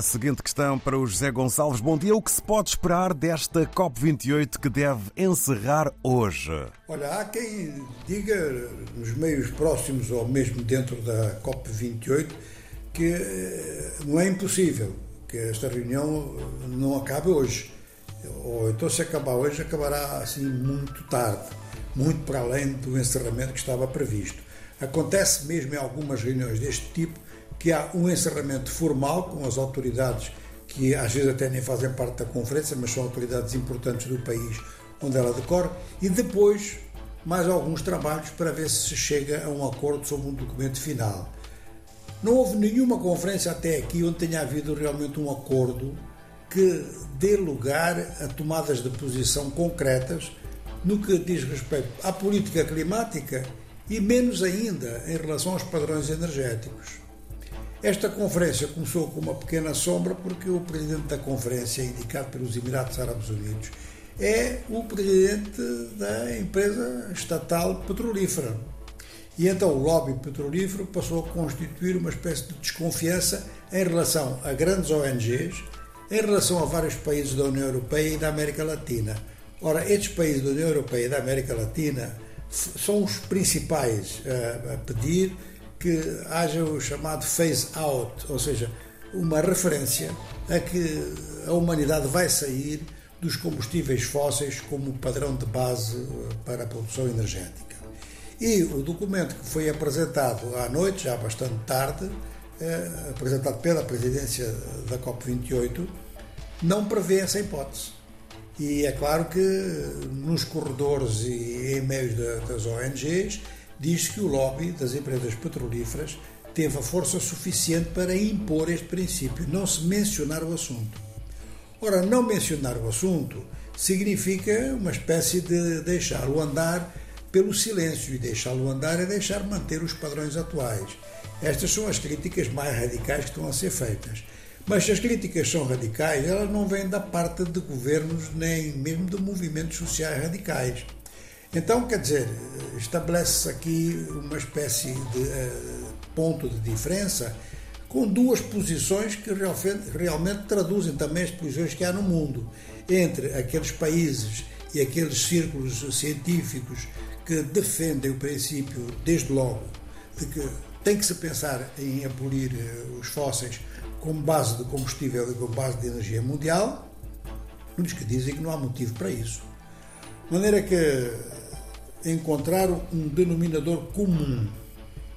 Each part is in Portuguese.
a seguinte questão para o José Gonçalves. Bom dia. O que se pode esperar desta COP28 que deve encerrar hoje? Olha, há quem diga nos meios próximos ou mesmo dentro da COP28 que eh, não é impossível que esta reunião não acabe hoje. Ou então, se acabar hoje, acabará assim muito tarde, muito para além do encerramento que estava previsto. Acontece mesmo em algumas reuniões deste tipo que há um encerramento formal com as autoridades que às vezes até nem fazem parte da conferência, mas são autoridades importantes do país onde ela decorre, e depois mais alguns trabalhos para ver se chega a um acordo sobre um documento final. Não houve nenhuma conferência até aqui onde tenha havido realmente um acordo que dê lugar a tomadas de posição concretas no que diz respeito à política climática e menos ainda em relação aos padrões energéticos. Esta conferência começou com uma pequena sombra porque o presidente da conferência, indicado pelos Emirados Árabes Unidos, é o presidente da empresa estatal petrolífera. E então o lobby petrolífero passou a constituir uma espécie de desconfiança em relação a grandes ONGs, em relação a vários países da União Europeia e da América Latina. Ora, estes países da União Europeia e da América Latina são os principais a, a pedir que haja o chamado phase out, ou seja, uma referência a que a humanidade vai sair dos combustíveis fósseis como padrão de base para a produção energética. E o documento que foi apresentado à noite, já bastante tarde, eh, apresentado pela presidência da COP28, não prevê essa hipótese. E é claro que nos corredores e em meios das ONGs diz que o lobby das empresas petrolíferas teve a força suficiente para impor este princípio, não se mencionar o assunto. Ora, não mencionar o assunto significa uma espécie de deixá-lo andar pelo silêncio, e deixá-lo andar é deixar manter os padrões atuais. Estas são as críticas mais radicais que estão a ser feitas. Mas se as críticas são radicais, elas não vêm da parte de governos nem mesmo de movimentos sociais radicais. Então, quer dizer, estabelece-se aqui uma espécie de uh, ponto de diferença com duas posições que realmente, realmente traduzem também as posições que há no mundo entre aqueles países e aqueles círculos científicos que defendem o princípio, desde logo, de que tem que se pensar em abolir uh, os fósseis como base de combustível e como base de energia mundial, uns que dizem que não há motivo para isso. De maneira que encontrar um denominador comum.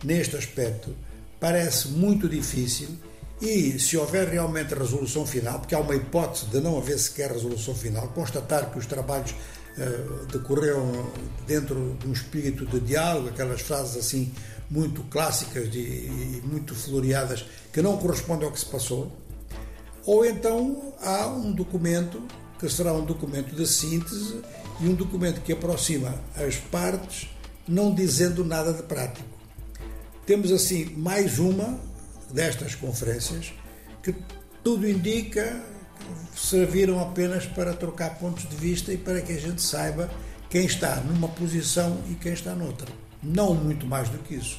Neste aspecto parece muito difícil e se houver realmente resolução final, porque há uma hipótese de não haver sequer resolução final, constatar que os trabalhos uh, decorreram dentro de um espírito de diálogo, aquelas frases assim muito clássicas de, e muito floreadas que não correspondem ao que se passou, ou então há um documento que será um documento de síntese e um documento que aproxima as partes, não dizendo nada de prático. Temos assim mais uma destas conferências que tudo indica serviram apenas para trocar pontos de vista e para que a gente saiba quem está numa posição e quem está noutra. Não muito mais do que isso.